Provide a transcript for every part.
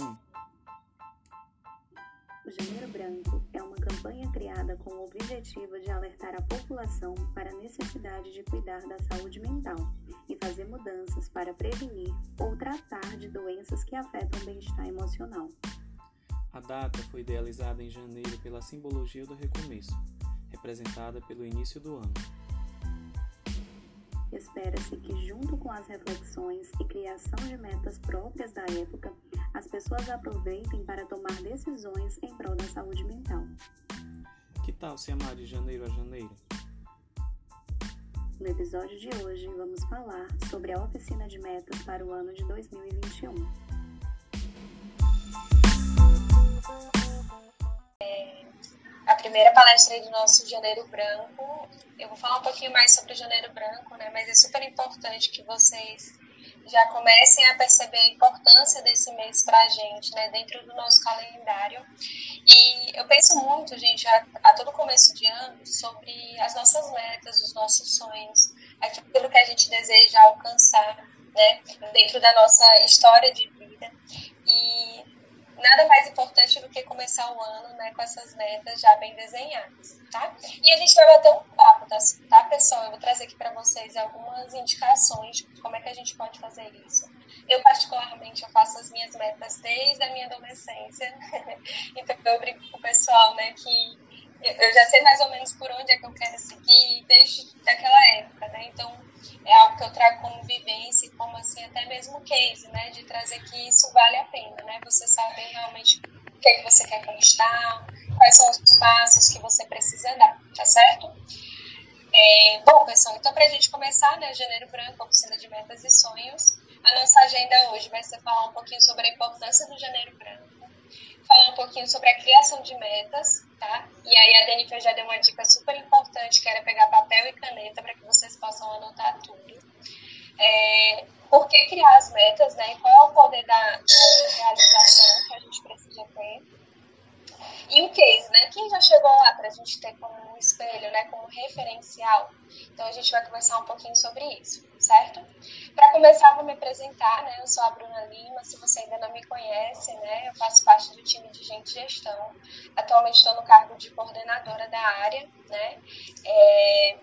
1. O Janeiro Branco é uma campanha criada com o objetivo de alertar a população para a necessidade de cuidar da saúde mental e fazer mudanças para prevenir ou tratar de doenças que afetam o bem-estar emocional. A data foi idealizada em janeiro pela simbologia do recomeço, representada pelo início do ano. Espera-se que, junto com as reflexões e criação de metas próprias da época, as pessoas aproveitem para tomar decisões em prol da saúde mental. Que tal se amar de janeiro a janeiro? No episódio de hoje, vamos falar sobre a oficina de metas para o ano de 2021. a primeira palestra do nosso Janeiro Branco. Eu vou falar um pouquinho mais sobre o Janeiro Branco, né? Mas é super importante que vocês já comecem a perceber a importância desse mês para a gente, né? Dentro do nosso calendário. E eu penso muito, gente, a, a todo começo de ano, sobre as nossas metas, os nossos sonhos, aquilo que a gente deseja alcançar, né? Dentro da nossa história de vida. E nada mais importante do que começar o ano né, com essas metas já bem desenhadas, tá? E a gente vai bater um papo, tá, tá pessoal? Eu vou trazer aqui para vocês algumas indicações de como é que a gente pode fazer isso. Eu, particularmente, eu faço as minhas metas desde a minha adolescência, então eu brinco com o pessoal, né, que eu já sei mais ou menos por onde é que eu quero seguir desde aquela época, né? Então, é algo que eu trago como vivência e como, assim, até mesmo case, né? De trazer que isso vale a pena, né? Você saber realmente o que, é que você quer conquistar, quais são os passos que você precisa dar, tá certo? É, bom, pessoal, então para a gente começar, né, Janeiro Branco, oficina de metas e sonhos, a nossa agenda hoje vai ser falar um pouquinho sobre a importância do Janeiro Branco, falar um pouquinho sobre a criação de metas, tá? E aí a Denifer já deu uma dica super importante, que era pegar papel e caneta para que vocês possam anotar tudo. É, por que criar as metas, né? Qual é o poder da, da realização que a gente precisa ter? E o case, né? Quem já chegou lá para a gente ter como um espelho, né? Como referencial. Então a gente vai conversar um pouquinho sobre isso, certo? Para começar, vou me apresentar, né? Eu sou a Bruna Lima. Se você ainda não me conhece, né? Eu faço parte do time de gente gestão. Atualmente estou no cargo de coordenadora da área, né? É,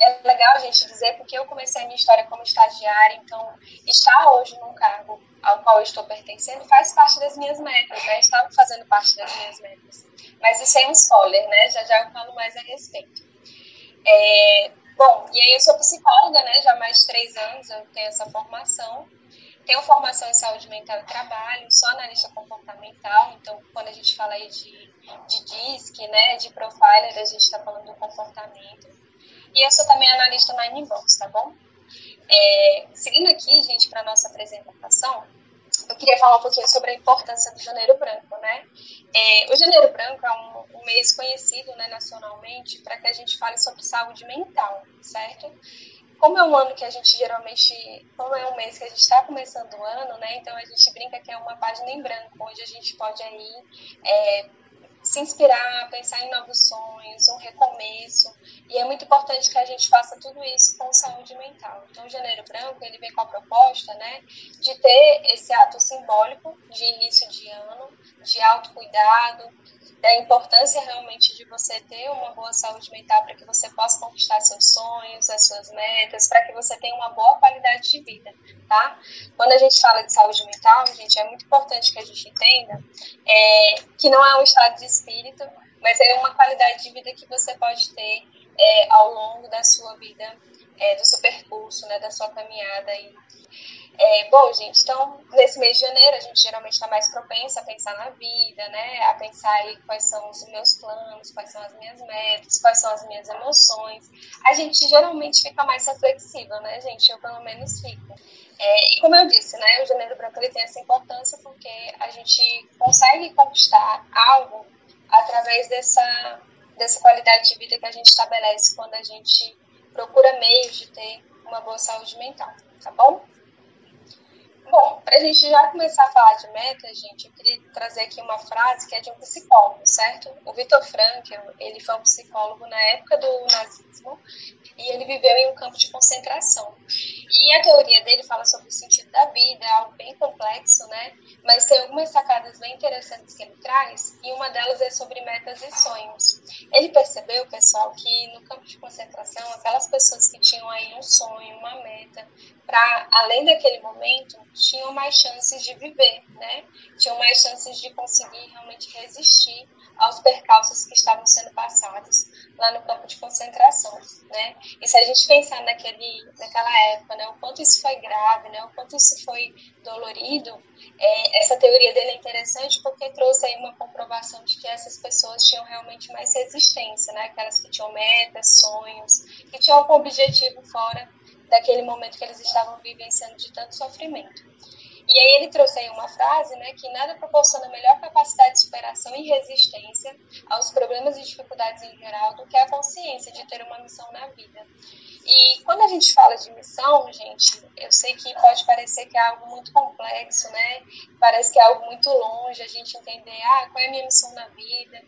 é legal a gente dizer porque eu comecei a minha história como estagiária, então estar hoje num cargo ao qual estou pertencendo faz parte das minhas metas, né? Estava fazendo parte das minhas metas. Mas isso é um spoiler, né? Já já eu falo mais a respeito. É, bom, e aí eu sou psicóloga, né? Já há mais de três anos eu tenho essa formação. Tenho formação em saúde mental e trabalho, sou analista comportamental, então quando a gente fala aí de, de DISC, né, de profiler, a gente está falando do comportamento. E eu sou também analista na Inbox, tá bom? É, seguindo aqui, gente, para nossa apresentação, eu queria falar um pouquinho sobre a importância do Janeiro Branco, né? É, o Janeiro Branco é um, um mês conhecido né, nacionalmente para que a gente fale sobre saúde mental, certo? Como é um ano que a gente geralmente, como é um mês que a gente está começando o ano, né? Então a gente brinca que é uma página em branco, onde a gente pode aí é, se inspirar, pensar em novos sonhos, um recomeço. E é muito importante que a gente faça tudo isso com saúde mental. Então, o Janeiro Branco, ele vem com a proposta, né, de ter esse ato simbólico de início de ano, de autocuidado, da importância realmente de você ter uma boa saúde mental para que você possa conquistar seus sonhos, as suas metas, para que você tenha uma boa qualidade de vida, tá? Quando a gente fala de saúde mental, gente, é muito importante que a gente entenda é, que não é um estado de espírito, mas é uma qualidade de vida que você pode ter é, ao longo da sua vida, é, do seu percurso, né, da sua caminhada é, bom, gente, então, nesse mês de janeiro, a gente geralmente está mais propensa a pensar na vida, né? A pensar aí quais são os meus planos, quais são as minhas metas, quais são as minhas emoções. A gente geralmente fica mais reflexiva, né, gente? Eu, pelo menos, fico. É, e como eu disse, né, o Janeiro Branco ele tem essa importância porque a gente consegue conquistar algo através dessa, dessa qualidade de vida que a gente estabelece quando a gente procura meios de ter uma boa saúde mental, tá bom? Bom, para a gente já começar a falar de metas, gente, eu queria trazer aqui uma frase que é de um psicólogo, certo? O Viktor Frankl, ele foi um psicólogo na época do nazismo e ele viveu em um campo de concentração. E a teoria dele fala sobre o sentido da vida, é algo bem complexo, né? Mas tem algumas sacadas bem interessantes que ele traz, e uma delas é sobre metas e sonhos. Ele percebeu, pessoal, que no campo de concentração, aquelas pessoas que tinham aí um sonho, uma meta, para além daquele momento, tinham mais chances de viver, né? Tinham mais chances de conseguir realmente resistir aos percalços que estavam sendo passados lá no campo de concentração, né? E se a gente pensar naquele, naquela época, né, o quanto isso foi grave, né, o quanto isso foi dolorido, é, essa teoria dele é interessante porque trouxe aí uma comprovação de que essas pessoas tinham realmente mais resistência, né? Aquelas que tinham metas, sonhos, que tinham um objetivo fora daquele momento que eles estavam vivenciando de tanto sofrimento. E aí ele trouxe aí uma frase, né, que nada proporciona melhor capacidade de superação e resistência aos problemas e dificuldades em geral do que a consciência de ter uma missão na vida. E quando a gente fala de missão, gente, eu sei que pode parecer que é algo muito complexo, né? Parece que é algo muito longe a gente entender, ah, qual é a minha missão na vida.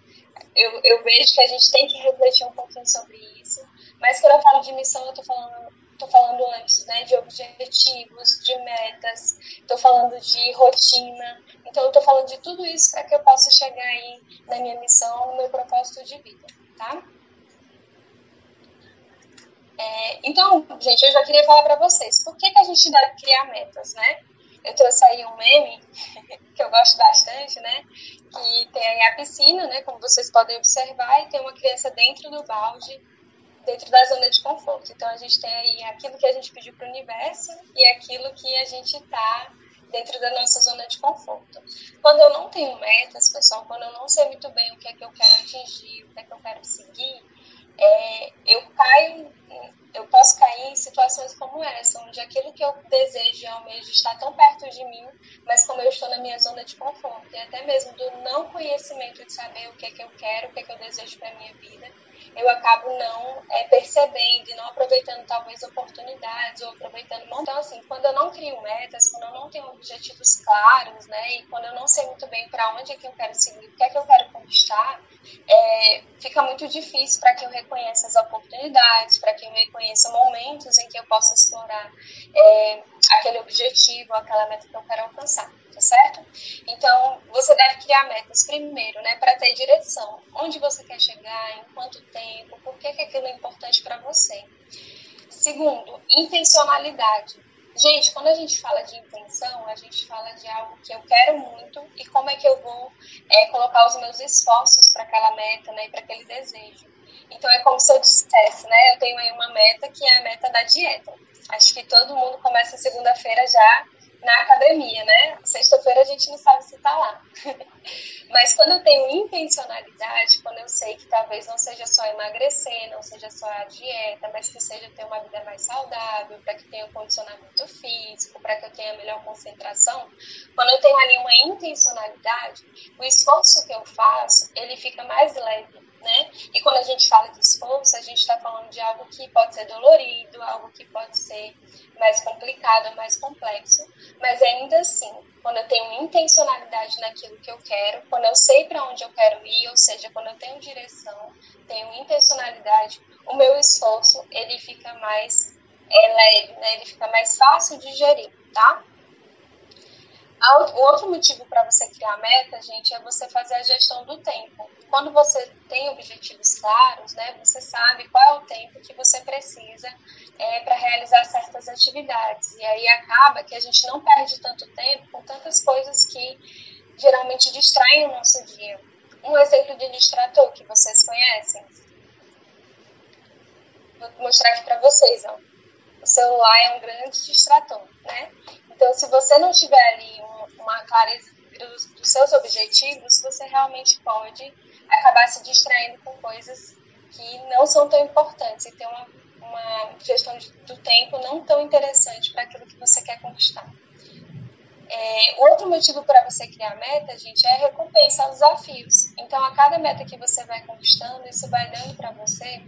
Eu, eu vejo que a gente tem que refletir um pouquinho sobre isso. Mas quando eu falo de missão, eu estou falando estou falando antes, né, de objetivos, de metas, estou falando de rotina. Então, eu estou falando de tudo isso para que eu possa chegar aí na minha missão, no meu propósito de vida, tá? É, então, gente, eu já queria falar para vocês, por que, que a gente deve criar metas, né? Eu trouxe aí um meme, que eu gosto bastante, né? Que tem aí a piscina, né? Como vocês podem observar, e tem uma criança dentro do balde dentro da zona de conforto. Então a gente tem aí aquilo que a gente pediu para o universo e aquilo que a gente está dentro da nossa zona de conforto. Quando eu não tenho metas, pessoal, quando eu não sei muito bem o que é que eu quero atingir, o que é que eu quero seguir, é, eu caio, eu posso cair em situações como essa, onde aquilo que eu desejo e almejo está tão perto de mim, mas como eu estou na minha zona de conforto, e até mesmo do não conhecimento de saber o que é que eu quero, o que é que eu desejo para minha vida, eu acabo não é, percebendo e não aproveitando talvez oportunidades ou aproveitando. Então, assim, quando eu não crio metas, quando eu não tenho objetivos claros, né, e quando eu não sei muito bem para onde é que eu quero seguir, o que é que eu quero conquistar, é, fica muito difícil para que eu reconheça as oportunidades, para que eu reconheça momentos em que eu possa explorar é, aquele objetivo, aquela meta que eu quero alcançar tá certo? Então, você deve criar metas primeiro, né, para ter direção. Onde você quer chegar, em quanto tempo, por que, que aquilo é importante para você. Segundo, intencionalidade. Gente, quando a gente fala de intenção, a gente fala de algo que eu quero muito e como é que eu vou é, colocar os meus esforços para aquela meta, né, para aquele desejo. Então é como se eu dissesse, né, eu tenho aí uma meta que é a meta da dieta. Acho que todo mundo começa segunda-feira já na academia, né? Sexta-feira a gente não sabe se tá lá. Mas quando eu tenho intencionalidade, quando eu sei que talvez não seja só emagrecer, não seja só a dieta, mas que seja ter uma vida mais saudável, para que tenha um condicionamento físico, para que eu tenha melhor concentração, quando eu tenho ali uma intencionalidade, o esforço que eu faço, ele fica mais leve né? E quando a gente fala de esforço, a gente está falando de algo que pode ser dolorido, algo que pode ser mais complicado, mais complexo, mas ainda assim, quando eu tenho intencionalidade naquilo que eu quero, quando eu sei para onde eu quero ir, ou seja, quando eu tenho direção, tenho intencionalidade, o meu esforço ele fica mais é, leve, né? Ele fica mais fácil de gerir, tá? O outro motivo para você criar meta, gente, é você fazer a gestão do tempo. Quando você tem objetivos claros, né, você sabe qual é o tempo que você precisa é, para realizar certas atividades. E aí acaba que a gente não perde tanto tempo com tantas coisas que geralmente distraem o nosso dia. Um exemplo de distrator que vocês conhecem. Vou mostrar aqui para vocês. Ó. O celular é um grande distrator, né? Então, se você não tiver ali uma clareza dos, dos seus objetivos, você realmente pode acabar se distraindo com coisas que não são tão importantes e ter uma, uma gestão de, do tempo não tão interessante para aquilo que você quer conquistar. É, outro motivo para você criar meta, gente, é a recompensa aos desafios. Então, a cada meta que você vai conquistando, isso vai dando para você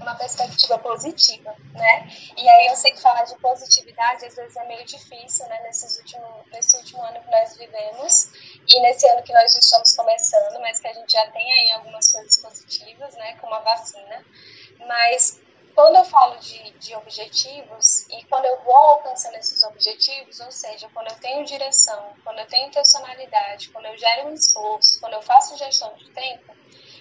uma perspectiva positiva, né? E aí eu sei que falar de positividade às vezes é meio difícil, né? Nesses último, nesse último ano que nós vivemos e nesse ano que nós estamos começando, mas que a gente já tem aí algumas coisas positivas, né? Como a vacina. Mas quando eu falo de, de objetivos e quando eu vou alcançando esses objetivos, ou seja, quando eu tenho direção, quando eu tenho intencionalidade, quando eu gero um esforço, quando eu faço gestão de tempo,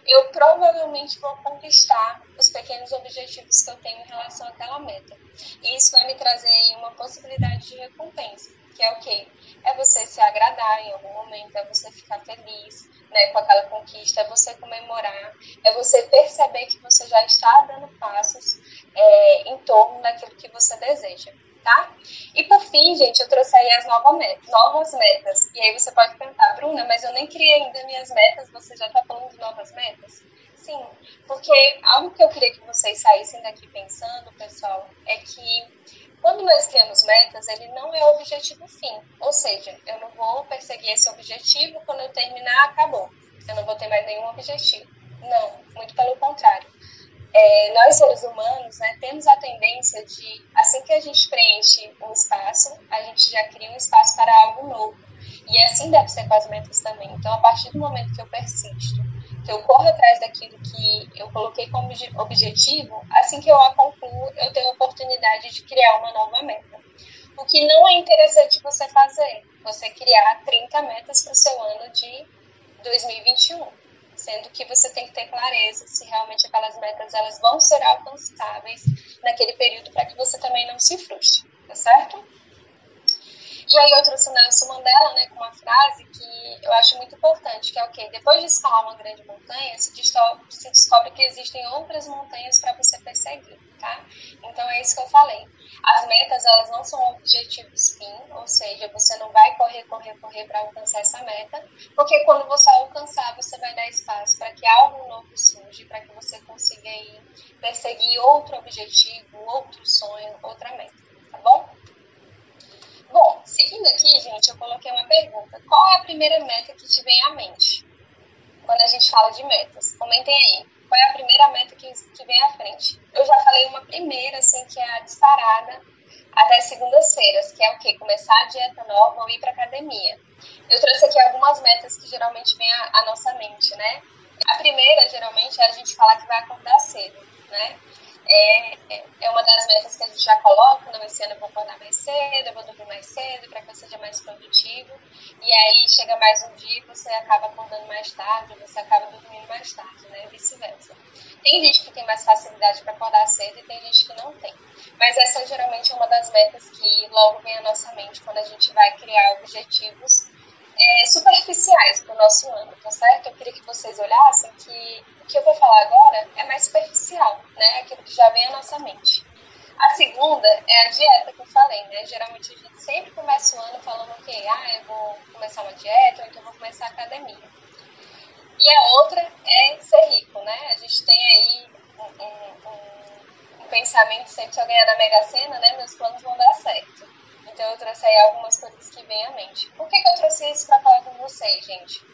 eu provavelmente vou conquistar os pequenos objetivos que eu tenho em relação àquela meta. E isso vai me trazer aí uma possibilidade de recompensa, que é o quê? É você se agradar em algum momento, é você ficar feliz né, com aquela conquista, é você comemorar, é você perceber que você já está dando passos é, em torno daquilo que você deseja. Tá? E por fim, gente, eu trouxe aí as novas metas. E aí você pode perguntar, Bruna, mas eu nem criei ainda minhas metas, você já está falando de novas metas? Sim, porque algo que eu queria que vocês saíssem daqui pensando, pessoal, é que quando nós criamos metas, ele não é o objetivo fim. Ou seja, eu não vou perseguir esse objetivo, quando eu terminar, acabou. Eu não vou ter mais nenhum objetivo. Não, muito pelo contrário é, nós seres humanos né, temos a tendência de, assim que a gente preenche um espaço, a gente já cria um espaço para algo novo. E assim deve ser com as metas também. Então, a partir do momento que eu persisto, que eu corro atrás daquilo que eu coloquei como objetivo, assim que eu a concluo, eu tenho a oportunidade de criar uma nova meta. O que não é interessante você fazer, você criar 30 metas para o seu ano de 2021 sendo que você tem que ter clareza se realmente aquelas metas elas vão ser alcançáveis naquele período para que você também não se frustre, tá certo? E aí eu trouxe o Nelson Mandela, né, com uma frase que eu acho muito importante, que é o quê? Depois de escalar uma grande montanha, se se descobre que existem outras montanhas para você perseguir, tá? Então é isso que eu falei. As metas, elas não são objetivos fim, ou seja, você não vai correr, correr, correr para alcançar essa meta, porque quando você alcançar, você vai dar espaço para que algo novo surja, para que você consiga aí perseguir outro objetivo, outro sonho, outra meta, tá bom? Bom, seguindo aqui, gente, eu coloquei uma pergunta. Qual é a primeira meta que te vem à mente? Quando a gente fala de metas. Comentem aí. Qual é a primeira meta que, que vem à frente? Eu já falei uma primeira, assim, que é a disparada, a das segundas-feiras, que é o quê? Começar a dieta nova ou ir para academia. Eu trouxe aqui algumas metas que geralmente vêm à, à nossa mente, né? A primeira, geralmente, é a gente falar que vai acordar cedo, né? É, é uma das metas que a gente já coloca, não, esse ano eu vou acordar mais cedo, eu vou dormir mais cedo, para que eu seja mais produtivo. E aí chega mais um dia e você acaba acordando mais tarde, você acaba dormindo mais tarde, né? Vice-versa. Tem gente que tem mais facilidade para acordar cedo e tem gente que não tem. Mas essa geralmente é uma das metas que logo vem à nossa mente quando a gente vai criar objetivos é, superficiais para o nosso ano, tá certo? Eu queria que vocês olhassem que o que eu vou falar agora é mais superficial, né? Aquilo que já vem à nossa mente. A segunda é a dieta que eu falei, né? Geralmente a gente sempre começa o ano falando o quê? Ah, eu vou começar uma dieta, ou então eu vou começar a academia. E a outra é ser rico, né? A gente tem aí um, um, um pensamento sempre se eu ganhar na Mega Sena, né? Meus planos vão dar certo. Então eu trouxe aí algumas coisas que vêm à mente. Por que, que eu trouxe isso para falar com vocês, gente?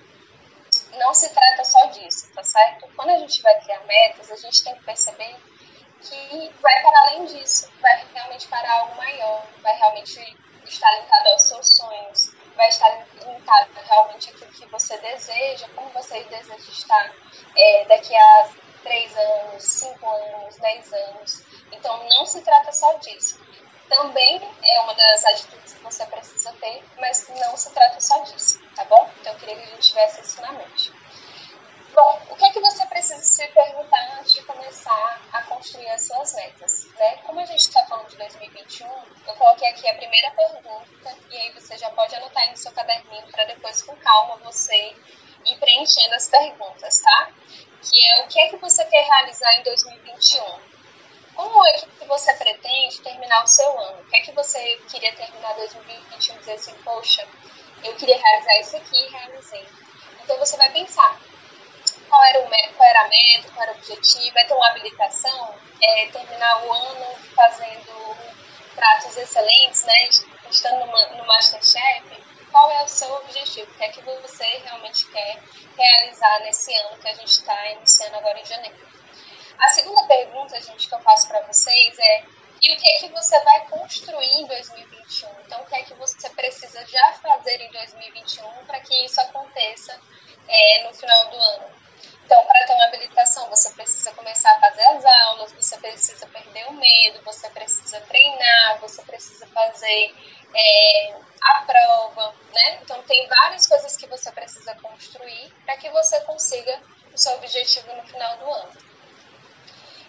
Não se trata só disso, tá certo? Quando a gente vai criar metas, a gente tem que perceber que vai para além disso, vai realmente para algo maior, vai realmente estar linkado aos seus sonhos, vai estar linkado realmente àquilo que você deseja, como você deseja estar é, daqui a três anos, cinco anos, dez anos. Então não se trata só disso também é uma das atitudes que você precisa ter, mas não se trata só disso, tá bom? Então eu queria que a gente tivesse isso na mente. Bom, o que é que você precisa se perguntar antes de começar a construir as suas metas? Né? Como a gente está falando de 2021, eu coloquei aqui a primeira pergunta e aí você já pode anotar aí no seu caderninho para depois com calma você ir preenchendo as perguntas, tá? Que é o que é que você quer realizar em 2021? Como é que você pretende terminar o seu ano? O que é que você queria terminar 2021 dizer assim, poxa, eu queria realizar isso aqui e realizei. Então você vai pensar qual era, o, qual era a meta, qual era o objetivo, é ter uma habilitação, é terminar o ano fazendo pratos excelentes, né? Estando no, no Masterchef, qual é o seu objetivo? O que é que você realmente quer realizar nesse ano que a gente está iniciando agora em janeiro? A segunda pergunta, gente, que eu faço para vocês é e o que é que você vai construir em 2021? Então, o que é que você precisa já fazer em 2021 para que isso aconteça é, no final do ano? Então, para ter uma habilitação, você precisa começar a fazer as aulas, você precisa perder o medo, você precisa treinar, você precisa fazer é, a prova, né? Então, tem várias coisas que você precisa construir para que você consiga o seu objetivo no final do ano.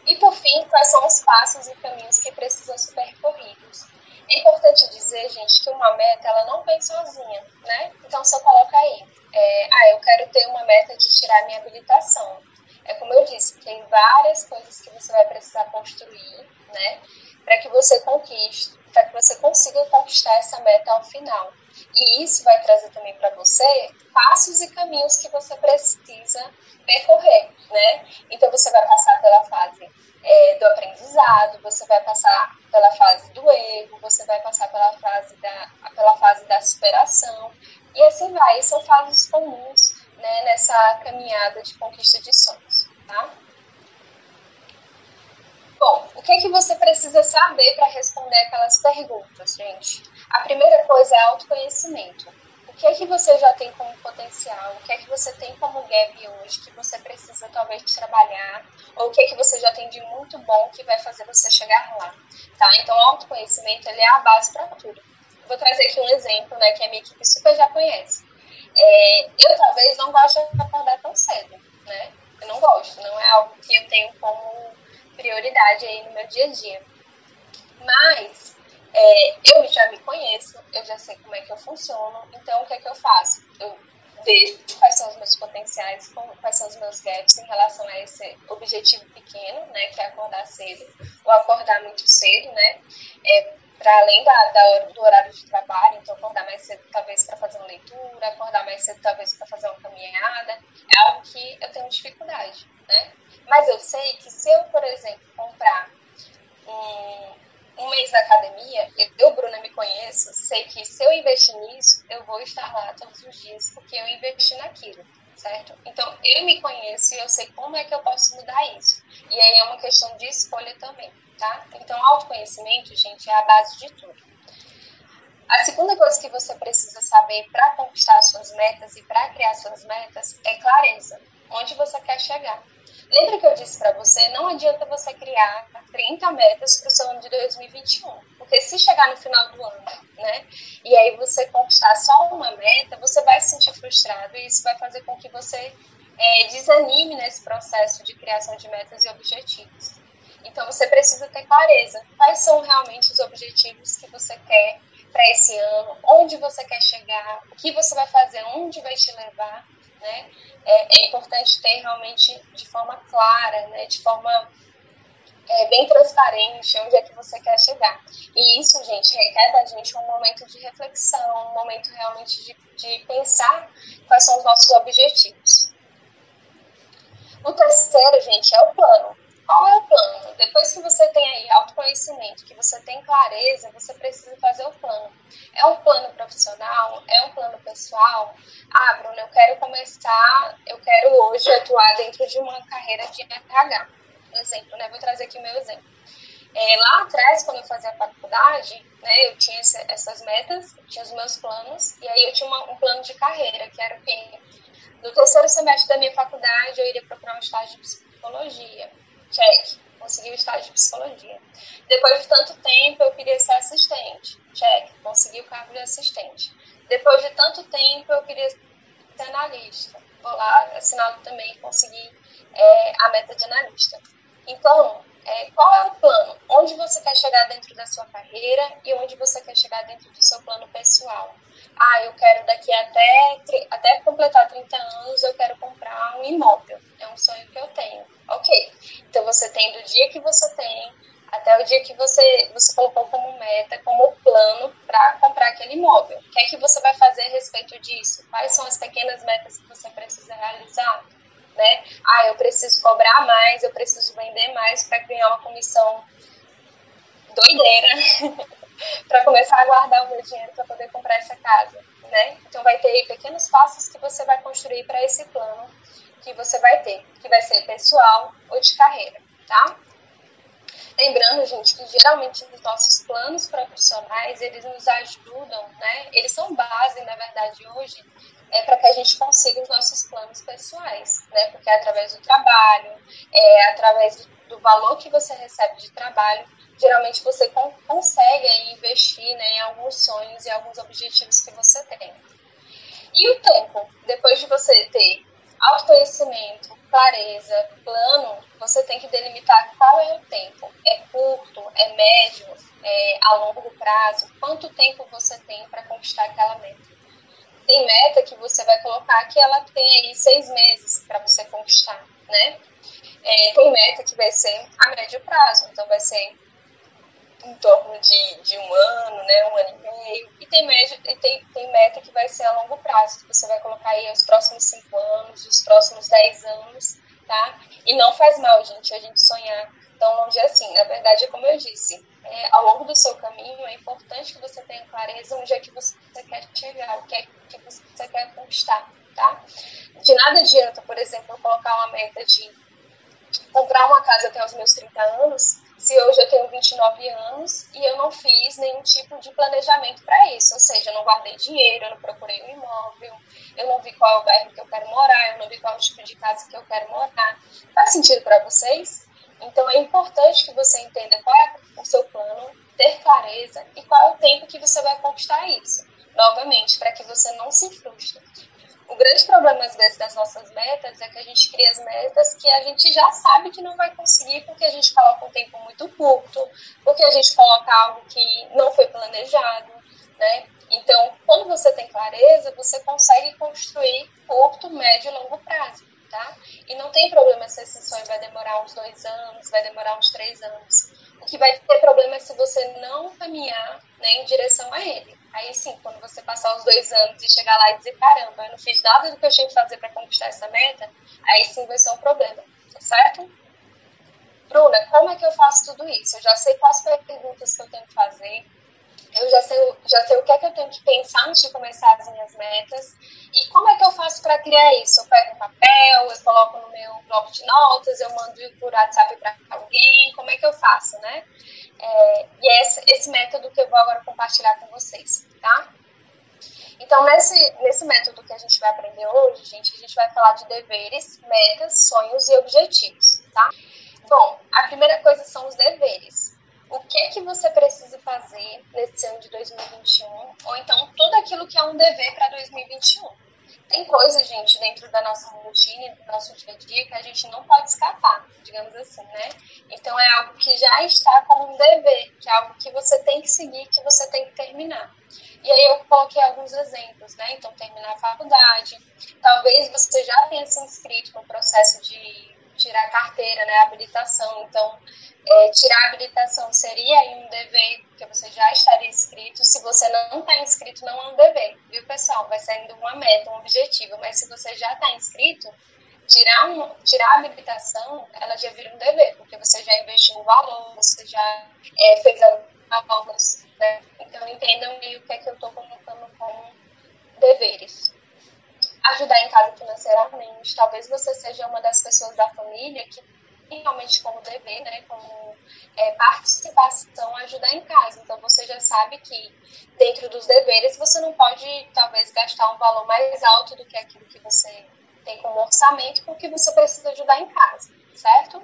E, por fim, quais são os passos e caminhos que precisam ser percorridos? É importante dizer, gente, que uma meta ela não vem sozinha, né? Então, você coloca aí, é, ah, eu quero ter uma meta de tirar minha habilitação. É como eu disse, tem várias coisas que você vai precisar construir, né? Para que você conquiste, para que você consiga conquistar essa meta ao final. E isso vai trazer também para você passos e caminhos que você precisa percorrer, né? Então você vai passar pela fase é, do aprendizado, você vai passar pela fase do erro, você vai passar pela fase da, pela fase da superação, e assim vai. E são fases comuns né, nessa caminhada de conquista de sonhos, tá? Bom, o que, é que você precisa saber para responder aquelas perguntas, gente? A primeira coisa é autoconhecimento. O que é que você já tem como potencial? O que é que você tem como gap hoje que você precisa talvez trabalhar? Ou o que é que você já tem de muito bom que vai fazer você chegar lá? Tá? Então, autoconhecimento ele é a base para tudo. Vou trazer aqui um exemplo, né, que a minha equipe super já conhece. É, eu talvez não goste de acordar tão cedo, né? Eu não gosto, não é algo que eu tenho como prioridade aí no meu dia a dia. Mas é, eu já me conheço, eu já sei como é que eu funciono, então o que é que eu faço? Eu vejo quais são os meus potenciais, quais são os meus gaps em relação a esse objetivo pequeno, né, que é acordar cedo, ou acordar muito cedo, né, é, para além da, da, do horário de trabalho, então acordar mais cedo talvez para fazer uma leitura, acordar mais cedo talvez para fazer uma caminhada, é algo que eu tenho dificuldade, né? Mas eu sei que se eu, por exemplo, comprar um, um mês na academia, eu, Bruna, me conheço, sei que se eu investir nisso, eu vou estar lá todos os dias porque eu investi naquilo, certo? Então, eu me conheço e eu sei como é que eu posso mudar isso. E aí é uma questão de escolha também tá? Então, autoconhecimento, gente, é a base de tudo. A segunda coisa que você precisa saber para conquistar suas metas e para criar suas metas é clareza. Onde você quer chegar. Lembra que eu disse para você, não adianta você criar 30 metas para o seu ano de 2021. Porque se chegar no final do ano, né, e aí você conquistar só uma meta, você vai se sentir frustrado e isso vai fazer com que você é, desanime nesse processo de criação de metas e objetivos. Então você precisa ter clareza. Quais são realmente os objetivos que você quer para esse ano? Onde você quer chegar? O que você vai fazer? Onde vai te levar? Né? É, é importante ter realmente de forma clara, né? de forma é, bem transparente onde é que você quer chegar. E isso, gente, requer da gente um momento de reflexão, um momento realmente de, de pensar quais são os nossos objetivos. O terceiro, gente, é o plano. Qual é o plano? Depois que você tem aí autoconhecimento, que você tem clareza, você precisa fazer o plano. É um plano profissional? É um plano pessoal? Ah, Bruno, eu quero começar, eu quero hoje atuar dentro de uma carreira de RH. Um exemplo, né? Vou trazer aqui meu exemplo. É, lá atrás, quando eu fazia a faculdade, né, eu tinha essas metas, tinha os meus planos, e aí eu tinha uma, um plano de carreira, que era o quê? No terceiro semestre da minha faculdade, eu iria procurar um estágio de psicologia check, consegui o estágio de psicologia. Depois de tanto tempo, eu queria ser assistente, check, consegui o cargo de assistente. Depois de tanto tempo, eu queria ser analista, vou lá, assinado também, consegui é, a meta de analista. Então, é, qual é o plano? Onde você quer chegar dentro da sua carreira e onde você quer chegar dentro do seu plano pessoal? Ah, eu quero daqui até, até completar 30 anos, eu quero comprar um imóvel. É um sonho que eu tenho. Ok. Então você tem do dia que você tem até o dia que você, você colocou como meta, como plano para comprar aquele imóvel. O que é que você vai fazer a respeito disso? Quais são as pequenas metas que você precisa realizar? Né? Ah, eu preciso cobrar mais, eu preciso vender mais para ganhar uma comissão doideira para começar a guardar o meu dinheiro para poder comprar essa casa, né? Então vai ter pequenos passos que você vai construir para esse plano que você vai ter, que vai ser pessoal ou de carreira, tá? Lembrando, gente, que geralmente os nossos planos profissionais, eles nos ajudam, né? Eles são base, na verdade, hoje, é para que a gente consiga os nossos planos pessoais, né? Porque é através do trabalho, é através do valor que você recebe de trabalho, geralmente você consegue investir né, em alguns sonhos e alguns objetivos que você tem. E o tempo, depois de você ter autoconhecimento, clareza, plano, você tem que delimitar qual é o tempo. É curto, é médio, é a longo prazo, quanto tempo você tem para conquistar aquela meta. Tem meta que você vai colocar que ela tem aí seis meses para você conquistar, né? É, tem meta que vai ser a médio prazo, então vai ser em torno de, de um ano, né, um ano e meio, e tem, e tem, tem meta que vai ser a longo prazo, que você vai colocar aí os próximos cinco anos, os próximos dez anos, tá? E não faz mal, gente, a gente sonhar tão longe assim. Na verdade, é como eu disse, é, ao longo do seu caminho, é importante que você tenha clareza onde é que você quer chegar, o que é que você quer conquistar, tá? De nada adianta, por exemplo, eu colocar uma meta de comprar uma casa até os meus 30 anos se hoje eu tenho 29 anos e eu não fiz nenhum tipo de planejamento para isso, ou seja, eu não guardei dinheiro, eu não procurei um imóvel, eu não vi qual é o bairro que eu quero morar, eu não vi qual é o tipo de casa que eu quero morar. Faz sentido para vocês? Então é importante que você entenda qual é o seu plano, ter clareza e qual é o tempo que você vai conquistar isso. Novamente, para que você não se frustre. O grande problema, às vezes, das nossas metas é que a gente cria as metas que a gente já sabe que não vai conseguir porque a gente coloca um tempo muito curto, porque a gente coloca algo que não foi planejado, né? Então, quando você tem clareza, você consegue construir curto, médio e longo prazo, tá? E não tem problema se esse sonho vai demorar uns dois anos, vai demorar uns três anos. O que vai ter problema é se você não caminhar né, em direção a ele. Aí sim, quando você passar os dois anos e chegar lá e dizer, caramba, eu não fiz nada do que eu tinha que fazer para conquistar essa meta, aí sim vai ser um problema, tá certo? Bruna, como é que eu faço tudo isso? Eu já sei quais perguntas que eu tenho que fazer, eu já sei, já sei o que é que eu tenho que pensar antes de começar as minhas metas. E como é que eu faço para criar isso? Eu pego um papel, eu coloco no meu bloco de notas, eu mando por WhatsApp para alguém, como é que eu faço, né? É, e é esse, esse método que eu vou agora compartilhar com vocês, tá? Então, nesse, nesse método que a gente vai aprender hoje, gente, a gente vai falar de deveres, metas, sonhos e objetivos, tá? Bom, a primeira coisa são os deveres. O que que você precisa fazer nesse ano de 2021? Ou então, tudo aquilo que é um dever para 2021 tem coisas, gente, dentro da nossa rotina, do nosso dia a dia, que a gente não pode escapar, digamos assim, né? Então é algo que já está como um dever, que é algo que você tem que seguir, que você tem que terminar. E aí eu coloquei alguns exemplos, né? Então, terminar a faculdade, talvez você já tenha se inscrito no processo de tirar carteira, né? Habilitação. Então, é, tirar a habilitação seria aí um dever, porque você já estaria inscrito. Se você não está inscrito, não é um dever, viu, pessoal? Vai sendo uma meta, um objetivo. Mas se você já está inscrito, tirar, um, tirar a habilitação, ela já vira um dever, porque você já investiu um valor, você já é, fez aulas, né? Então, entendam o que é que eu estou colocando como deveres ajudar em casa financeiramente. Talvez você seja uma das pessoas da família que realmente como dever, né, como é, participação, ajudar em casa. Então você já sabe que dentro dos deveres você não pode talvez gastar um valor mais alto do que aquilo que você tem como orçamento, porque você precisa ajudar em casa, certo?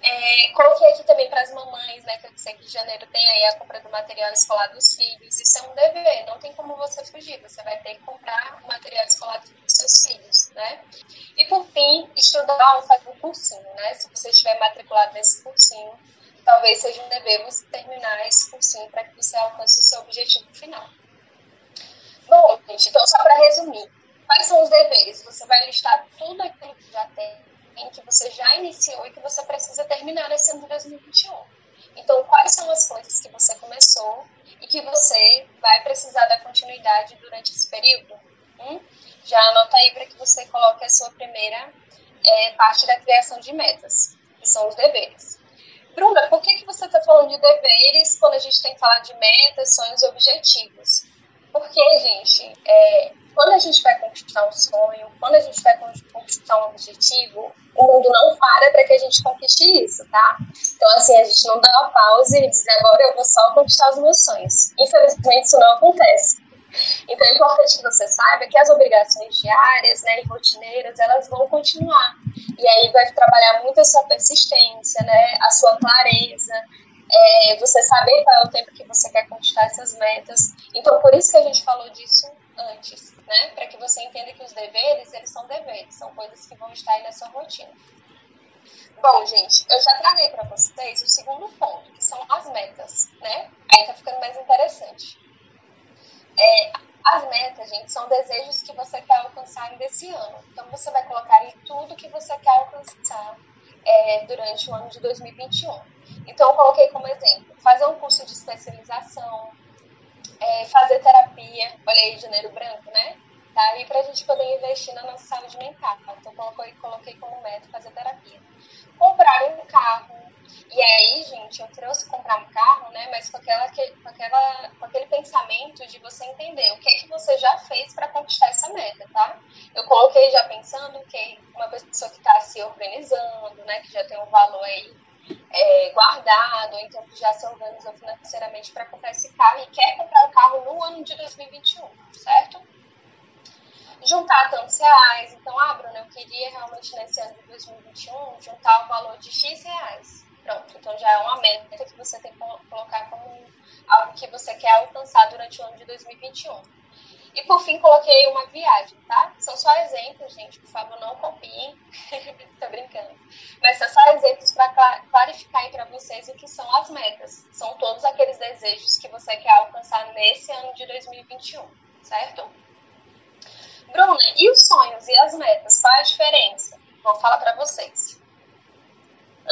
É, coloquei aqui também para as mamães, né, que eu sei que em janeiro tem aí a compra do material escolar dos filhos. Isso é um dever, não tem como você fugir. Você vai ter que comprar o material escolar dos seus filhos, né? E por fim, estudar ou fazer um cursinho, né? Se você estiver matriculado nesse cursinho, talvez seja um dever você terminar esse cursinho para que você alcance o seu objetivo final. Bom, gente, então só para resumir, quais são os deveres? Você vai listar tudo aquilo que já tem em que você já iniciou e que você precisa terminar esse ano de 2021. Então, quais são as coisas que você começou e que você vai precisar dar continuidade durante esse período? Hum? Já anota aí para que você coloque a sua primeira é, parte da criação de metas, que são os deveres. Bruna, por que, que você está falando de deveres quando a gente tem que falar de metas, sonhos e objetivos? Porque, gente, é, quando a gente vai conquistar um sonho, quando a gente vai conquistar um objetivo, o mundo não para para que a gente conquiste isso, tá? Então, assim, a gente não dá uma pausa e diz agora eu vou só conquistar os meus sonhos. Infelizmente, isso não acontece. Então, é importante que você saiba que as obrigações diárias né, e rotineiras, elas vão continuar. E aí vai trabalhar muito a sua persistência, né, a sua clareza, é, você saber qual é o tempo que você quer conquistar essas metas. Então, por isso que a gente falou disso antes, né? Para que você entenda que os deveres, eles são deveres, são coisas que vão estar aí na sua rotina. Bom, gente, eu já traguei para vocês o segundo ponto, que são as metas, né? Aí tá ficando mais interessante. É, as metas, gente, são desejos que você quer alcançar desse ano. Então, você vai colocar aí tudo que você quer alcançar é, durante o ano de 2021. Então, eu coloquei como exemplo fazer um curso de especialização, é, fazer terapia, olha aí, janeiro branco, né? Tá? E para a gente poder investir na nossa saúde mental. Então, coloquei, coloquei como meta fazer terapia. Comprar um carro. E aí, gente, eu trouxe comprar um carro, né? Mas com, aquela, com, aquela, com aquele pensamento de você entender o que, é que você já fez para conquistar essa meta, tá? Eu coloquei já pensando que uma pessoa que está se organizando, né? Que já tem um valor aí é, guardado, ou então que já se organizou financeiramente para comprar esse carro e quer comprar o carro no ano de 2021, certo? Juntar tantos reais. Então, ah, Bruna, eu queria realmente nesse ano de 2021 juntar o valor de X reais. Pronto, então já é uma meta que você tem que colocar como algo que você quer alcançar durante o ano de 2021. E por fim, coloquei uma viagem, tá? São só exemplos, gente, por favor, não copiem. Tô brincando. Mas são só exemplos para clarificar para vocês o que são as metas. São todos aqueles desejos que você quer alcançar nesse ano de 2021, certo? Bruna, e os sonhos e as metas? Qual é a diferença? Vou falar para vocês.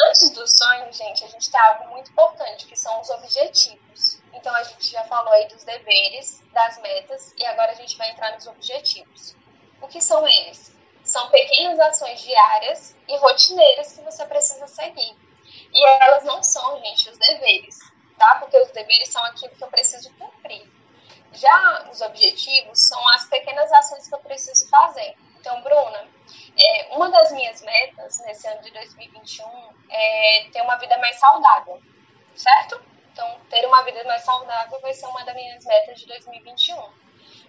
Antes dos sonhos, gente, a gente tem algo muito importante, que são os objetivos. Então, a gente já falou aí dos deveres, das metas, e agora a gente vai entrar nos objetivos. O que são eles? São pequenas ações diárias e rotineiras que você precisa seguir. E elas não são, gente, os deveres, tá? Porque os deveres são aquilo que eu preciso cumprir. Já os objetivos são as pequenas ações que eu preciso fazer. Então, Bruna, é, uma das minhas metas nesse ano de 2021 é ter uma vida mais saudável, certo? Então, ter uma vida mais saudável vai ser uma das minhas metas de 2021.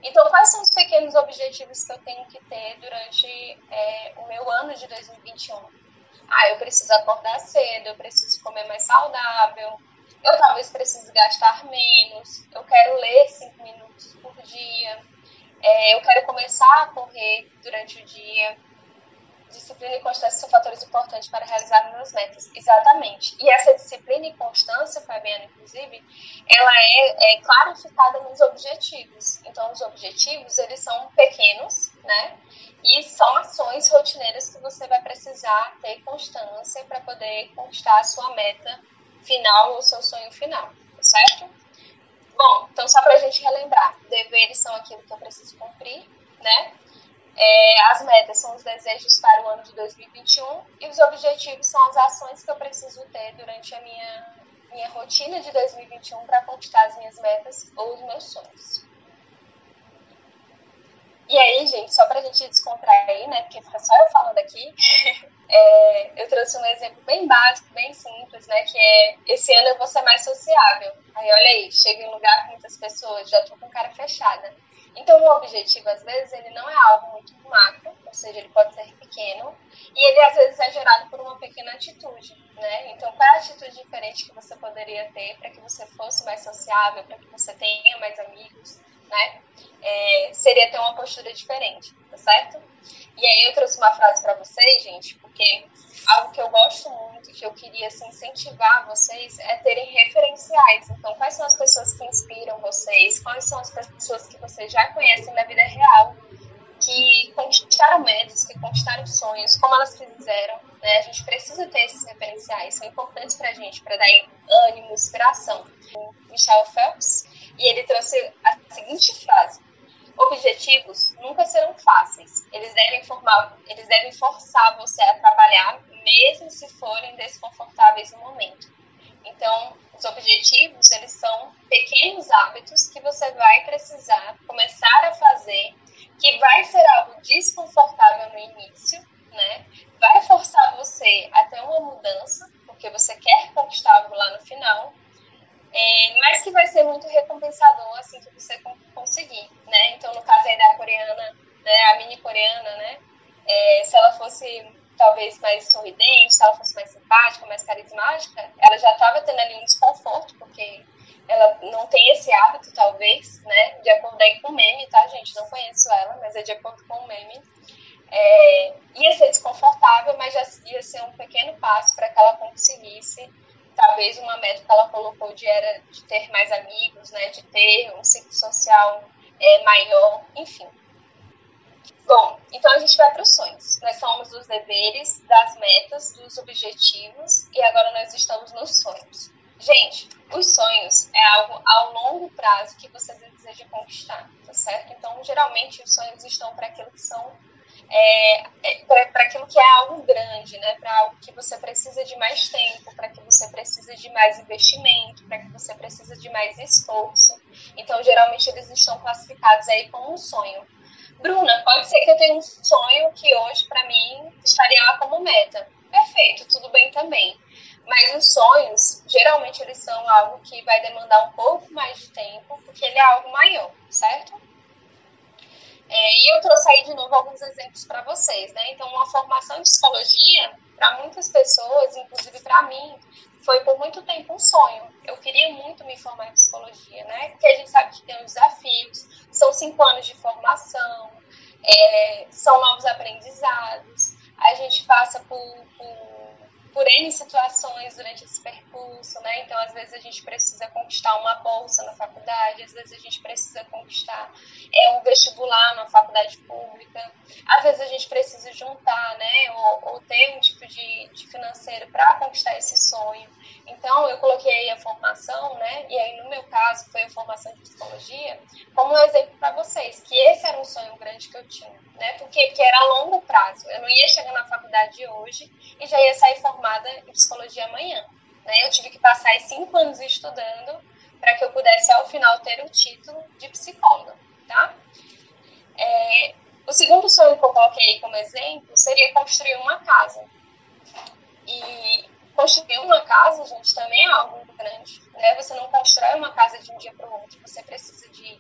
Então, quais são os pequenos objetivos que eu tenho que ter durante é, o meu ano de 2021? Ah, eu preciso acordar cedo, eu preciso comer mais saudável, eu talvez precise gastar menos, eu quero ler cinco minutos por dia, é, eu quero começar a correr durante o dia, disciplina e constância são fatores importantes para realizar minhas metas. Exatamente. E essa disciplina e constância, Fabiana, inclusive, ela é, é clarificada nos objetivos. Então, os objetivos, eles são pequenos, né? E são ações rotineiras que você vai precisar ter constância para poder conquistar a sua meta final ou seu sonho final, tá certo? Bom, então só para a gente relembrar, deveres são aquilo que eu preciso cumprir, né? É, as metas são os desejos para o ano de 2021 e os objetivos são as ações que eu preciso ter durante a minha, minha rotina de 2021 para conquistar as minhas metas ou os meus sonhos. E aí, gente, só para a gente descontrair, né, porque fica só eu falando aqui, é, eu trouxe um exemplo bem básico, bem simples, né, que é esse ano eu vou ser mais sociável. Aí, olha aí, chego em um lugar com muitas pessoas, já tô com cara fechada. Então, o objetivo, às vezes, ele não é algo muito macro, ou seja, ele pode ser pequeno, e ele, às vezes, é gerado por uma pequena atitude, né? Então, qual é a atitude diferente que você poderia ter para que você fosse mais sociável, para que você tenha mais amigos, né? É, seria ter uma postura diferente, tá certo? E aí eu trouxe uma frase para vocês, gente, porque algo que eu gosto muito, que eu queria assim, incentivar vocês, é terem referenciais. Então, quais são as pessoas que inspiram vocês? Quais são as pessoas que vocês já conhecem na vida real, que conquistaram metas, que conquistaram sonhos, como elas fizeram? Né? A gente precisa ter esses referenciais, são importantes para a gente, para dar ânimo, inspiração. O Michel Phelps, e ele trouxe a seguinte frase: objetivos nunca serão fáceis. Eles devem formar, eles devem forçar você a trabalhar, mesmo se forem desconfortáveis no momento. Então, os objetivos, eles são pequenos hábitos que você vai precisar começar a fazer, que vai ser algo desconfortável no início, né? Vai forçar você a ter uma mudança, porque você quer conquistar algo lá no final, é, mas que vai ser muito recompensador assim que você conseguir, né? Então, no caso aí da coreana, né, a mini coreana, né? É, se ela fosse talvez mais sorridente, se ela fosse mais simpática, mais carismática, ela já estava tendo ali um desconforto, porque ela não tem esse hábito, talvez, né? De acordo aí com o meme, tá, gente? Não conheço ela, mas é de acordo com o meme. É, ia ser desconfortável, mas já ia ser um pequeno passo para que ela conseguisse talvez uma meta que ela colocou de era de ter mais amigos, né, de ter um ciclo social é, maior, enfim. Bom, então a gente vai para os sonhos. Nós somos dos deveres, das metas, dos objetivos e agora nós estamos nos sonhos. Gente, os sonhos é algo ao longo prazo que você deseja conquistar, tá certo? Então, geralmente, os sonhos estão para aquilo que são é, é, para aquilo que é algo grande, né? para algo que você precisa de mais tempo, para que você precisa de mais investimento, para que você precisa de mais esforço. Então, geralmente, eles estão classificados aí como um sonho. Bruna, pode ser que eu tenha um sonho que hoje, para mim, estaria lá como meta. Perfeito, tudo bem também. Mas os sonhos, geralmente, eles são algo que vai demandar um pouco mais de tempo, porque ele é algo maior, certo? É, e eu trouxe aí de novo alguns exemplos para vocês, né? Então, uma formação em psicologia, para muitas pessoas, inclusive para mim, foi por muito tempo um sonho. Eu queria muito me formar em psicologia, né? Porque a gente sabe que tem os desafios, são cinco anos de formação, é, são novos aprendizados, a gente passa por, por por N situações durante esse percurso, né? Então, às vezes a gente precisa conquistar uma bolsa na faculdade, às vezes a gente precisa conquistar é, um vestibular na faculdade pública, às vezes a gente precisa juntar, né? Ou, ou ter um tipo de, de financeiro para conquistar esse sonho. Então, eu coloquei a formação, né? E aí, no meu caso, foi a formação de psicologia, como um exemplo para vocês, que esse era um sonho grande que eu tinha, né? Por quê? Porque era a longo prazo. Eu não ia chegar na faculdade hoje e já ia sair formada formada em psicologia amanhã. Né? Eu tive que passar cinco anos estudando para que eu pudesse, ao final, ter o título de psicóloga. Tá? É, o segundo sonho que eu coloquei como exemplo seria construir uma casa. E construir uma casa, gente, também é algo grande. Né? Você não constrói uma casa de um dia para o outro. Você precisa de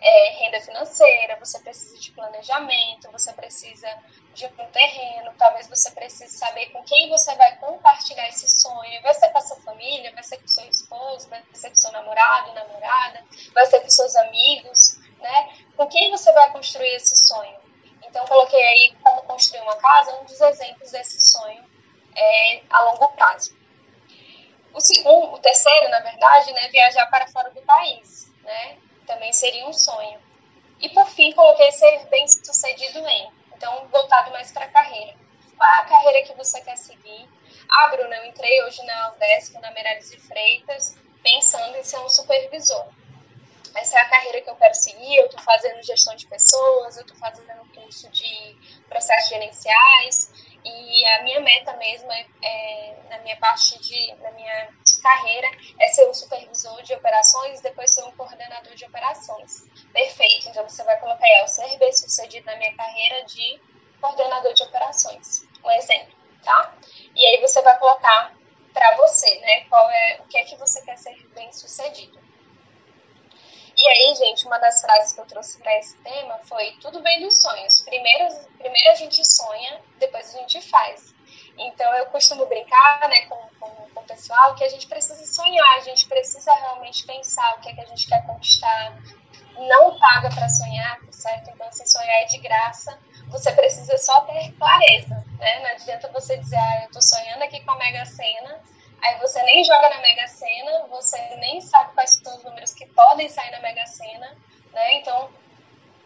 é, renda financeira, você precisa de planejamento, você precisa de um terreno, talvez você precise saber com quem você vai compartilhar esse sonho. Vai ser com a sua família, vai ser com o seu esposo, vai ser com o seu namorado, namorada, vai ser com seus amigos, né? Com quem você vai construir esse sonho? Então, coloquei aí como construir uma casa, um dos exemplos desse sonho é, a longo prazo. O segundo, o terceiro, na verdade, né, viajar para fora do país, né? Também seria um sonho. E por fim, coloquei ser bem sucedido em, então voltado mais para a carreira. Qual é a carreira que você quer seguir? Ah, Bruna, eu entrei hoje na Udesc, na Meirelles de Freitas, pensando em ser um supervisor. Essa é a carreira que eu quero seguir. Eu estou fazendo gestão de pessoas, eu estou fazendo curso de processos gerenciais, e a minha meta mesmo é, é, na minha parte de na minha carreira é ser um supervisor de operações depois ser um coordenador de operações. Perfeito. Então você vai colocar aí, o ser bem sucedido na minha carreira de coordenador de operações. Um exemplo, tá? E aí você vai colocar para você, né? Qual é o que é que você quer ser bem sucedido. E aí, gente, uma das frases que eu trouxe para esse tema foi: tudo vem dos sonhos. Primeiro, primeiro a gente sonha, depois a gente faz. Então, eu costumo brincar né, com, com, com o pessoal que a gente precisa sonhar, a gente precisa realmente pensar o que é que a gente quer conquistar. Não paga para sonhar, tá certo? Então, se sonhar é de graça, você precisa só ter clareza. Né? Não adianta você dizer, ah, eu estou sonhando aqui com a Mega Sena Aí você nem joga na Mega Sena, você nem sabe quais são os números que podem sair na Mega Sena, né? Então,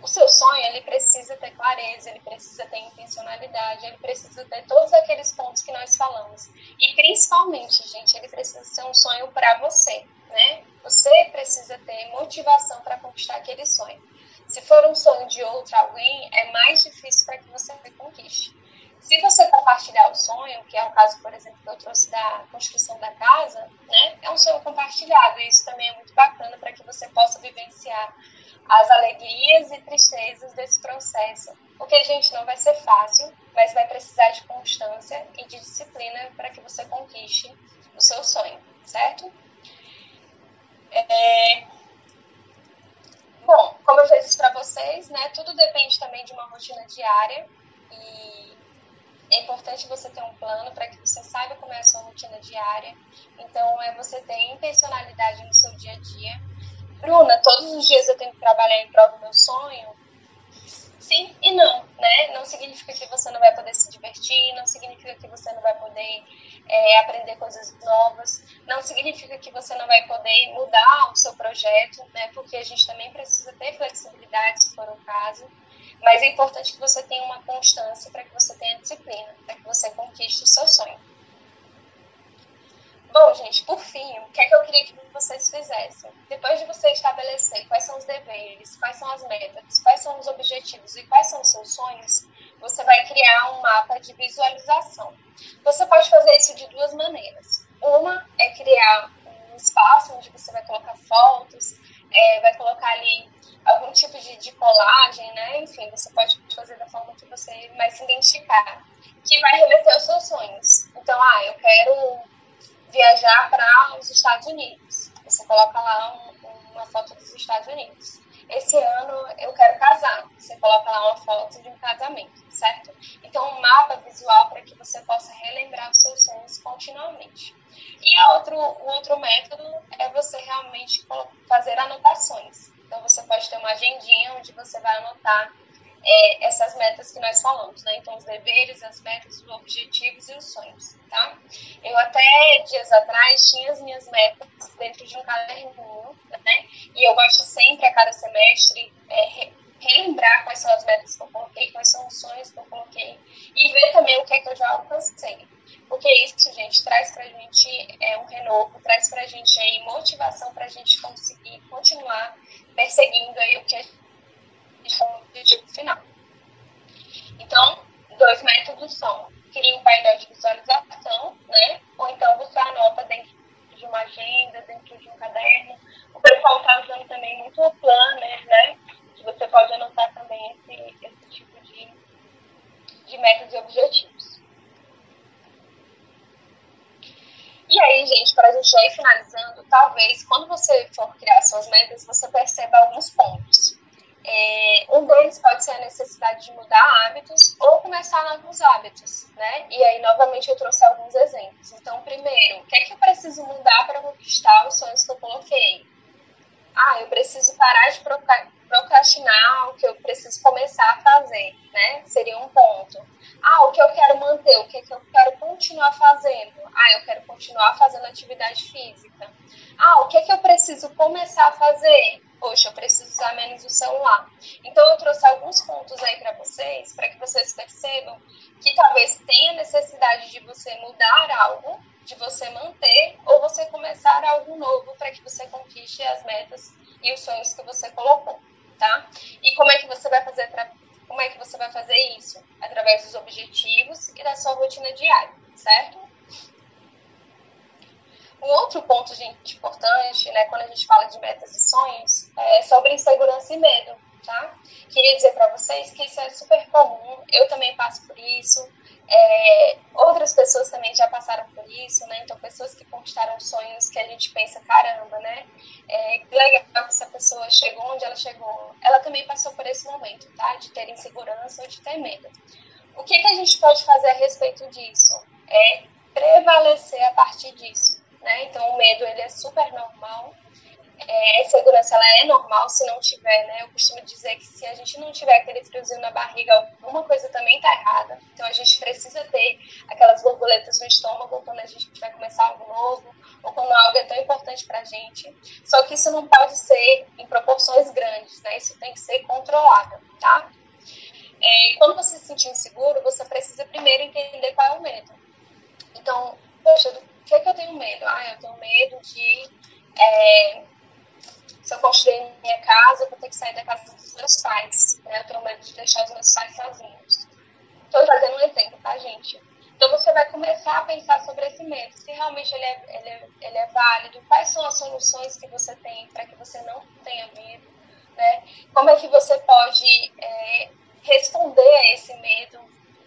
o seu sonho, ele precisa ter clareza, ele precisa ter intencionalidade, ele precisa ter todos aqueles pontos que nós falamos. E principalmente, gente, ele precisa ser um sonho para você, né? Você precisa ter motivação para conquistar aquele sonho. Se for um sonho de outro alguém, é mais difícil para que você conquiste. Se você compartilhar o sonho, que é o caso, por exemplo, que eu trouxe da construção da casa, né, é um sonho compartilhado. E isso também é muito bacana para que você possa vivenciar as alegrias e tristezas desse processo. Porque, gente, não vai ser fácil, mas vai precisar de constância e de disciplina para que você conquiste o seu sonho, certo? É... Bom, como eu já disse para vocês, né, tudo depende também de uma rotina diária e é importante você ter um plano para que você saiba como é a sua rotina diária. Então, é você ter intencionalidade no seu dia a dia Bruna, todos os dias eu tenho que trabalhar em prol do meu sonho? Sim e não, né? Não significa que você não vai poder se divertir, não significa que você não vai poder é, aprender coisas novas, não significa que você não vai poder mudar o seu projeto, né? Porque a gente também precisa ter flexibilidade, se for o caso. Mas é importante que você tenha uma constância para que você tenha disciplina, para que você conquiste o seu sonho. Bom, gente, por fim, o que é que eu queria que vocês fizessem? Depois de você estabelecer quais são os deveres, quais são as metas, quais são os objetivos e quais são os seus sonhos, você vai criar um mapa de visualização. Você pode fazer isso de duas maneiras. Uma é criar um espaço onde você vai colocar fotos, é, vai colocar ali algum tipo de, de colagem, né? Enfim, você pode fazer da forma que você mais se identificar, que vai remeter aos seus sonhos. Então, ah, eu quero viajar para os Estados Unidos. Você coloca lá um, uma foto dos Estados Unidos. Esse ano eu quero casar. Você coloca lá uma foto de um casamento, certo? Então, um mapa visual para que você possa relembrar os seus sonhos continuamente. E outro, o outro método é você realmente fazer anotações. Então, você pode ter uma agendinha onde você vai anotar é, essas metas que nós falamos, né? Então, os deveres, as metas, os objetivos e os sonhos, tá? Eu até dias atrás tinha as minhas metas dentro de um caderninho, né? E eu gosto sempre, a cada semestre, é, relembrar quais são as metas que eu coloquei, quais são os sonhos que eu coloquei e ver também o que é que eu já alcancei. Porque isso, gente, traz pra gente é, um renovo, traz pra gente aí motivação pra gente conseguir continuar perseguindo aí o que a como objetivo final. Então, dois métodos são criar um painel de visualização, né? Ou então você anota dentro de uma agenda, dentro de um caderno. O pessoal está usando também muito o planner, né? Que você pode anotar também esse, esse tipo de, de metas e objetivos. E aí, gente, para a gente já ir finalizando, talvez quando você for criar suas metas, você perceba alguns pontos. É, um deles pode ser a necessidade de mudar hábitos ou começar novos hábitos, né? E aí, novamente, eu trouxe alguns exemplos. Então, primeiro, o que é que eu preciso mudar para conquistar os sonhos que eu coloquei? Ah, eu preciso parar de procrastinar o que eu preciso começar a fazer, né? Seria um ponto. Ah, o que eu quero manter, o que, é que eu quero continuar fazendo? Ah, eu quero continuar fazendo atividade física. Ah, o que é que eu preciso começar a fazer? Poxa, eu preciso usar menos o celular. Então, eu trouxe alguns pontos aí para vocês, para que vocês percebam que talvez tenha necessidade de você mudar algo, de você manter, ou você começar algo novo para que você conquiste as metas e os sonhos que você colocou, tá? E como é que você vai fazer como é que você vai fazer isso? Através dos objetivos e da sua rotina diária, certo? Um outro ponto, gente, importante, né, quando a gente fala de metas e sonhos, é sobre insegurança e medo, tá? Queria dizer para vocês que isso é super comum, eu também passo por isso, é, outras pessoas também já passaram por isso, né? Então, pessoas que conquistaram sonhos que a gente pensa, caramba, né? É, legal que essa pessoa chegou onde ela chegou. Ela também passou por esse momento, tá? De ter insegurança ou de ter medo. O que, que a gente pode fazer a respeito disso? É prevalecer a partir disso né? Então o medo ele é super normal. É, a insegurança ela é normal se não tiver, né? Eu costumo dizer que se a gente não tiver aquele friozinho na barriga, alguma coisa também tá errada. Então a gente precisa ter aquelas borboletas no estômago quando a gente vai começar algo novo ou quando algo é tão importante pra gente. Só que isso não pode ser em proporções grandes, né? Isso tem que ser controlado, tá? É, quando você se sentir inseguro, você precisa primeiro entender qual é o medo. Então, poxa, o que, que eu tenho medo? Ah, eu tenho medo de. É, se eu construir minha casa, eu vou ter que sair da casa dos meus pais. Né? Eu tenho medo de deixar os meus pais sozinhos. Estou fazendo um exemplo, tá, realmente. Então você vai começar a pensar sobre esse medo, se realmente ele é, ele é, ele é válido, quais são as soluções que você tem para que você não tenha medo, né? Como é que você pode é, responder a esse medo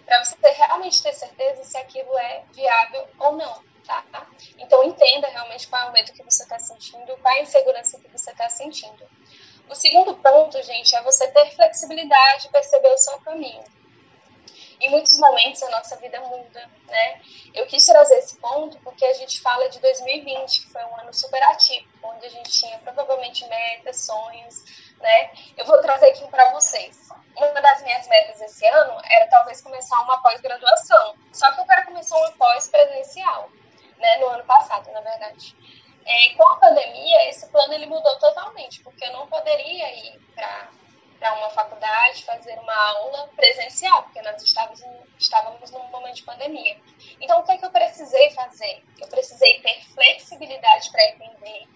para você realmente ter certeza se aquilo é viável ou não, tá? Então entenda realmente qual é o medo que você está sentindo, qual é a insegurança que você está sentindo. O segundo ponto, gente, é você ter flexibilidade, perceber o seu caminho em muitos momentos a nossa vida muda, né? Eu quis trazer esse ponto porque a gente fala de 2020, que foi um ano super ativo, onde a gente tinha provavelmente metas, sonhos, né? Eu vou trazer aqui para vocês. Uma das minhas metas esse ano era talvez começar uma pós-graduação, só que eu quero começar uma pós-presencial, né? No ano passado, na verdade. É, com a pandemia, esse plano ele mudou totalmente, porque eu não poderia ir para uma faculdade fazer uma aula presencial, porque nós estávamos, estávamos num momento de pandemia. Então, o que é que eu precisei fazer? Eu precisei ter flexibilidade para entender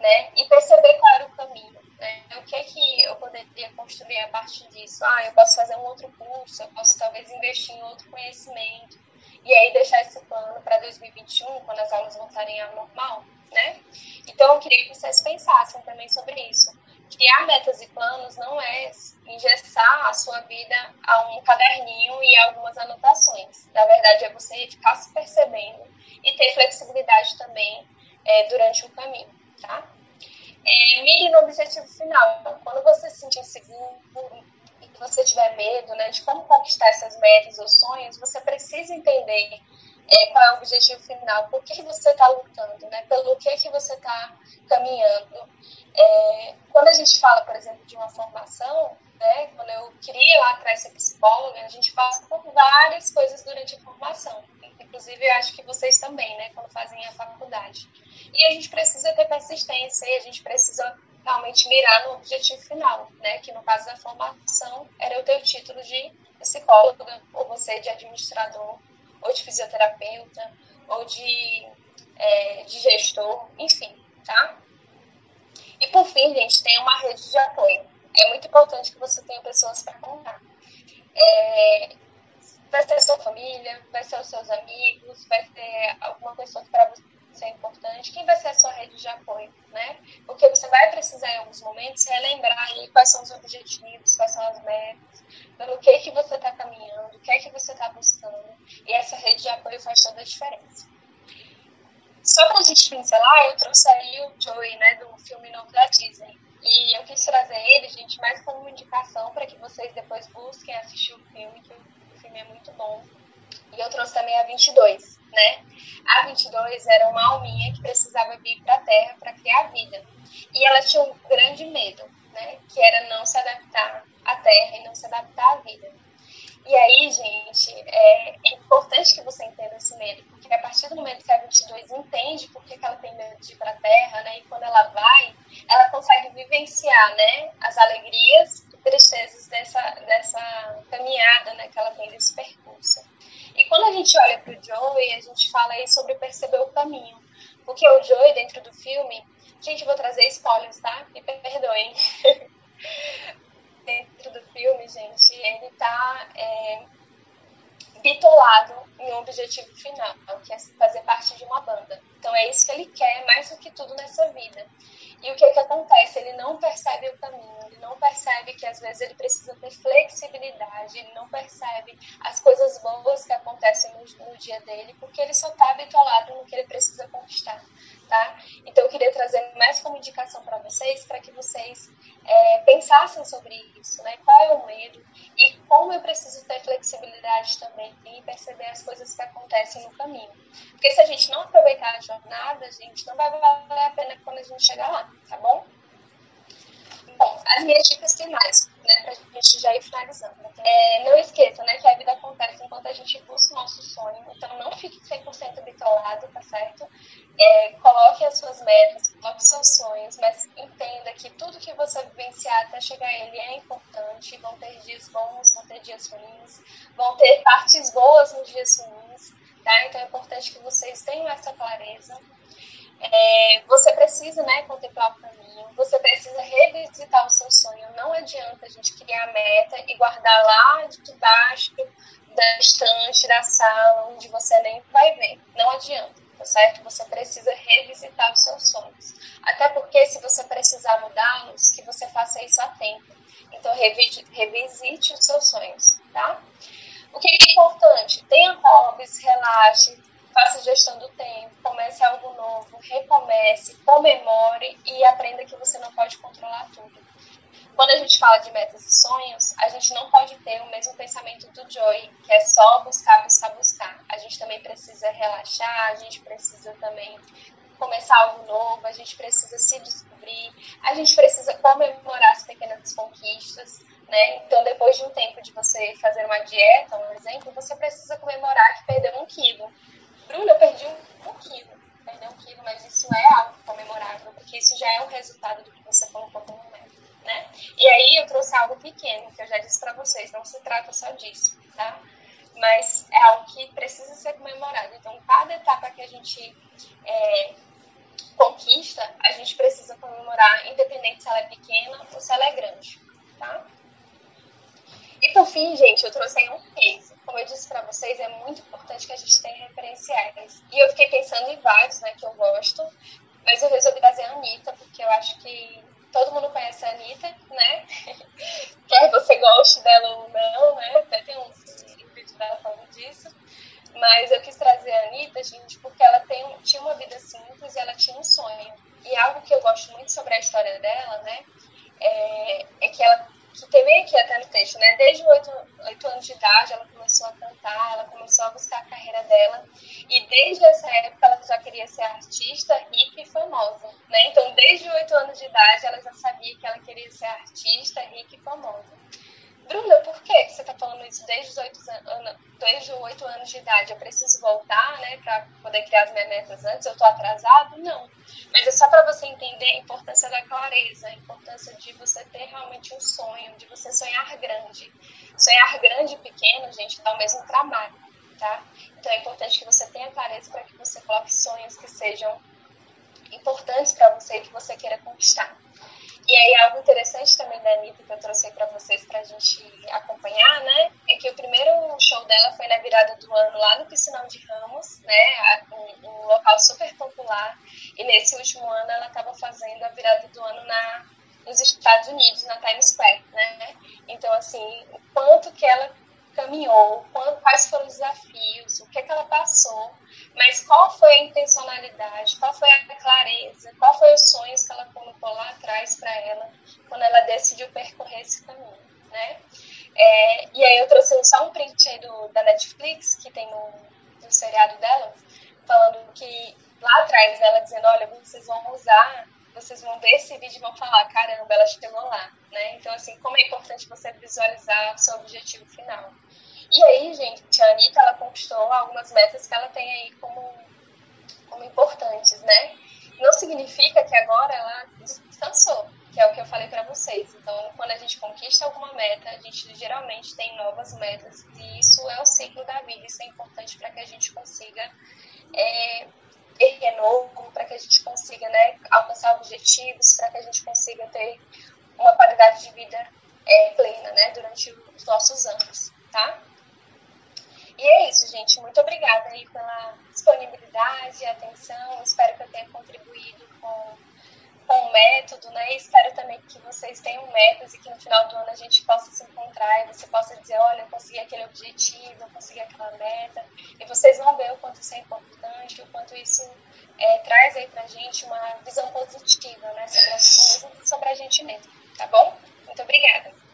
né, e perceber qual era o caminho. Né? O que é que eu poderia construir a partir disso? Ah, eu posso fazer um outro curso, eu posso talvez investir em outro conhecimento, e aí deixar esse plano para 2021, quando as aulas voltarem ao normal, né? Então, eu queria que vocês pensassem também sobre isso criar metas e planos não é engessar a sua vida a um caderninho e algumas anotações. Na verdade, é você ficar se percebendo e ter flexibilidade também é, durante o caminho, tá? É, mire no objetivo final. Quando você se sentir inseguro e que você tiver medo né, de como conquistar essas metas ou sonhos, você precisa entender é, qual é o objetivo final, por que, você está lutando, né? pelo que, que você está caminhando. É, quando a gente fala, por exemplo, de uma formação, né, quando eu queria lá atrás ser psicóloga, a gente passa por várias coisas durante a formação. Inclusive, eu acho que vocês também, né, quando fazem a faculdade. E a gente precisa ter persistência e a gente precisa realmente mirar no objetivo final, né, que no caso da formação era eu ter o título de psicóloga, ou você de administrador, ou de fisioterapeuta, ou de, é, de gestor, enfim, tá? E por fim, gente, tem uma rede de apoio. É muito importante que você tenha pessoas para contar. É, vai ser sua família, vai ser os seus amigos, vai ser alguma pessoa que para você é importante. Quem vai ser a sua rede de apoio, né? Porque você vai precisar em alguns momentos relembrar aí quais são os objetivos, quais são as metas, pelo que que você está caminhando, o que é que você está buscando. E essa rede de apoio faz toda a diferença. Só pra gente pincelar, eu trouxe aí o Joey, né, do filme novo da Disney. E eu quis trazer ele, gente, mais como uma indicação para que vocês depois busquem assistir o filme, que o filme é muito bom. E eu trouxe também a 22, né? A 22 era uma alminha que precisava vir para a Terra para criar vida. E ela tinha um grande medo, né? Que era não se adaptar à Terra e não se adaptar à vida. E aí, gente, é, é, importante que você entenda esse medo, porque a partir do momento que a 22 entende por que, ela tem medo de ir para a Terra, né, e quando ela vai, ela consegue vivenciar, né, as alegrias e tristezas dessa, dessa caminhada, né, que ela tem desse percurso. E quando a gente olha para o Joey, a gente fala aí sobre perceber o caminho, porque o Joey, dentro do filme, gente, vou trazer spoilers, tá? Me perdoem. dentro do filme, gente, ele tá é, bitolado em um objetivo final, que é fazer parte de uma banda. Então é isso que ele quer mais do que tudo nessa vida. E o que, é que acontece? Ele não percebe o caminho, ele não percebe que às vezes ele precisa ter flexibilidade, ele não percebe as coisas boas que acontecem no, no dia dele, porque ele só está bitolado no que ele precisa conquistar tá? Então eu queria trazer mais como indicação para vocês, para que vocês é, pensassem sobre isso, né? Qual é o medo e como eu preciso ter flexibilidade também e perceber as coisas que acontecem no caminho. Porque se a gente não aproveitar a jornada, a gente não vai valer a pena quando a gente chegar lá, tá bom? Bom, as minhas dicas finais, né, pra gente já ir finalizando. É, não esqueça, né, que a vida acontece enquanto a gente busca o nosso sonho, então não fique 100% bitolado, tá certo? É, coloque as suas metas, coloque os seus sonhos, mas entenda que tudo que você vivenciar até chegar a ele é importante, vão ter dias bons, vão ter dias ruins, vão ter partes boas nos dias ruins, tá? Então é importante que vocês tenham essa clareza. É, você precisa, né, contemplar o caminho você precisa revisitar o seu sonho. Não adianta a gente criar a meta e guardar lá de baixo da estante, da sala, onde você nem vai ver. Não adianta, tá certo? Você precisa revisitar os seus sonhos. Até porque se você precisar mudá-los, que você faça isso a tempo. Então, revisite os seus sonhos, tá? O que é importante? Tenha hobbies, relaxe, faça gestão do tempo, comece algo novo, recomece, comemore e aprenda que você não pode controlar tudo. Quando a gente fala de metas e sonhos, a gente não pode ter o mesmo pensamento do Joy, que é só buscar, buscar, buscar. A gente também precisa relaxar, a gente precisa também começar algo novo, a gente precisa se descobrir, a gente precisa comemorar as pequenas conquistas, né? Então, depois de um tempo de você fazer uma dieta, um exemplo, você precisa comemorar que perdeu um quilo. Bruna, eu perdi um, um quilo, perdeu um quilo, mas isso é algo comemorável, porque isso já é um resultado do que você colocou como meta, né? E aí eu trouxe algo pequeno, que eu já disse para vocês, não se trata só disso, tá? Mas é algo que precisa ser comemorado. Então, cada etapa que a gente é, conquista, a gente precisa comemorar, independente se ela é pequena ou se ela é grande, tá? E por fim, gente, eu trouxe aí um case. Como eu disse para vocês, é muito importante que a gente tenha referenciais. E eu fiquei pensando em vários, né, que eu gosto, mas eu resolvi trazer a Anitta, porque eu acho que todo mundo conhece a Anitta, né? Quer você goste dela ou não, né? Até tem um vídeo dela falando disso. Mas eu quis trazer a Anitta, gente, porque ela tem, tinha uma vida simples e ela tinha um sonho. E algo que eu gosto muito sobre a história dela, né? É, é que ela tem aqui até no texto, né? Desde oito, oito anos de idade, ela começou a cantar, ela começou a buscar a carreira dela. E desde essa época, ela já queria ser artista, rica e famosa, né? Então, desde oito anos de idade, ela já sabia que ela queria ser artista, rica e famosa. Bruna, por que você está falando isso desde os oito anos, desde os oito anos de idade? Eu preciso voltar, né, para poder criar as minhas metas antes? Eu estou atrasado? Não. Mas é só para você entender a importância da clareza, a importância de você ter realmente um sonho, de você sonhar grande. Sonhar grande e pequeno, gente, dá o mesmo trabalho, tá? Então é importante que você tenha clareza para que você coloque sonhos que sejam importantes para você e que você queira conquistar. E aí, algo interessante também da Anitta que eu trouxe para vocês para a gente acompanhar, né? É que o primeiro show dela foi na virada do ano lá no Piscinão de Ramos, né? Um, um local super popular. E nesse último ano ela estava fazendo a virada do ano na, nos Estados Unidos, na Times Square, né? Então, assim, o quanto que ela caminhou, quais foram os desafios, o que, é que ela passou, mas qual foi a intencionalidade, qual foi a clareza, qual foi os sonhos que ela colocou lá atrás para ela quando ela decidiu percorrer esse caminho, né? É, e aí eu trouxe só um print aí do, da Netflix, que tem no, no seriado dela, falando que lá atrás ela dizendo, olha, vocês vão usar vocês vão ver esse vídeo e vão falar, caramba, ela chegou lá, né? Então, assim, como é importante você visualizar seu objetivo final. E aí, gente, a Anitta, ela conquistou algumas metas que ela tem aí como, como importantes, né? Não significa que agora ela descansou, que é o que eu falei para vocês. Então, quando a gente conquista alguma meta, a gente geralmente tem novas metas, e isso é o ciclo da vida, isso é importante para que a gente consiga é, renovo, para que a gente consiga né, alcançar objetivos, para que a gente consiga ter uma qualidade de vida é, plena né, durante os nossos anos, tá? E é isso, gente. Muito obrigada aí pela disponibilidade e atenção. Espero que eu tenha contribuído com, com o método, né? Espero também que vocês tenham metas e que no final do ano a gente possa se encontrar e você possa dizer, olha, eu consegui aquele objetivo, eu consegui aquela meta. E vocês vão ver o quanto isso é importante, o quanto isso é, traz aí pra gente uma visão positiva, né? Sobre as coisas e sobre a gente mesmo, tá bom? Muito obrigada.